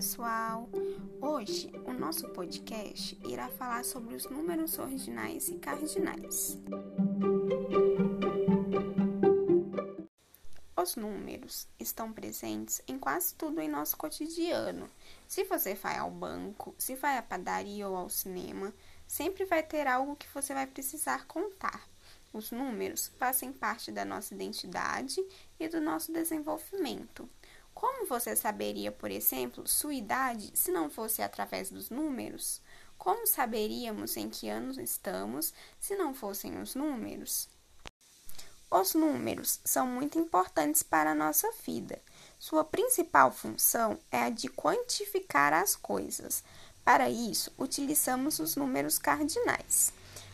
pessoal! Hoje o nosso podcast irá falar sobre os números ordinais e cardinais. Os números estão presentes em quase tudo em nosso cotidiano. Se você vai ao banco, se vai à padaria ou ao cinema, sempre vai ter algo que você vai precisar contar. Os números fazem parte da nossa identidade e do nosso desenvolvimento. Como você saberia, por exemplo, sua idade se não fosse através dos números? Como saberíamos em que anos estamos se não fossem os números? Os números são muito importantes para a nossa vida. Sua principal função é a de quantificar as coisas. Para isso, utilizamos os números cardinais.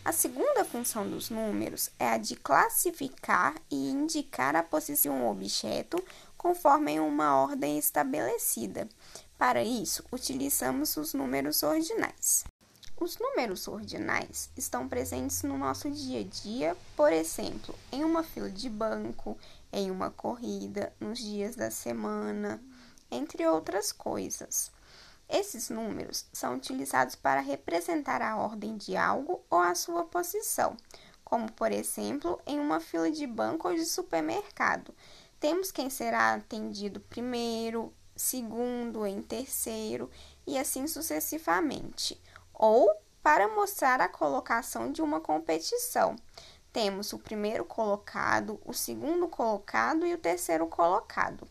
A segunda função dos números é a de classificar e indicar a posição de um objeto conforme uma ordem estabelecida. Para isso, utilizamos os números ordinais. Os números ordinais estão presentes no nosso dia a dia, por exemplo, em uma fila de banco, em uma corrida, nos dias da semana, entre outras coisas. Esses números são utilizados para representar a ordem de algo ou a sua posição, como por exemplo em uma fila de banco ou de supermercado. Temos quem será atendido primeiro, segundo, em terceiro e assim sucessivamente. Ou para mostrar a colocação de uma competição. Temos o primeiro colocado, o segundo colocado e o terceiro colocado.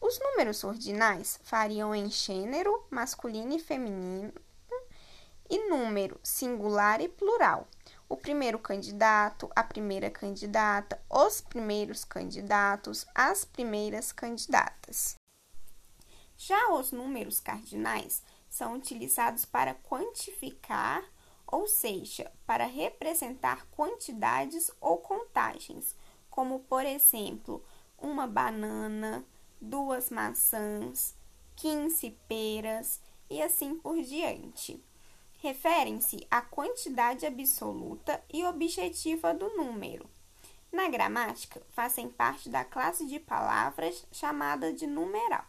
Os números ordinais variam em gênero, masculino e feminino, e número singular e plural. O primeiro candidato, a primeira candidata, os primeiros candidatos, as primeiras candidatas. Já os números cardinais são utilizados para quantificar, ou seja, para representar quantidades ou contagens, como por exemplo, uma banana, duas maçãs, 15 peras e assim por diante. Referem-se à quantidade absoluta e objetiva do número. Na gramática, fazem parte da classe de palavras chamada de numeral.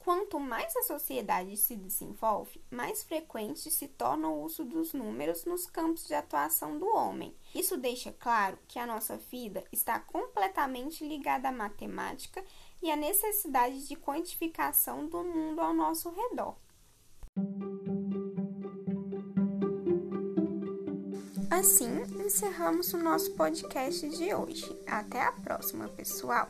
Quanto mais a sociedade se desenvolve, mais frequente se torna o uso dos números nos campos de atuação do homem. Isso deixa claro que a nossa vida está completamente ligada à matemática e à necessidade de quantificação do mundo ao nosso redor. Assim, encerramos o nosso podcast de hoje. Até a próxima, pessoal!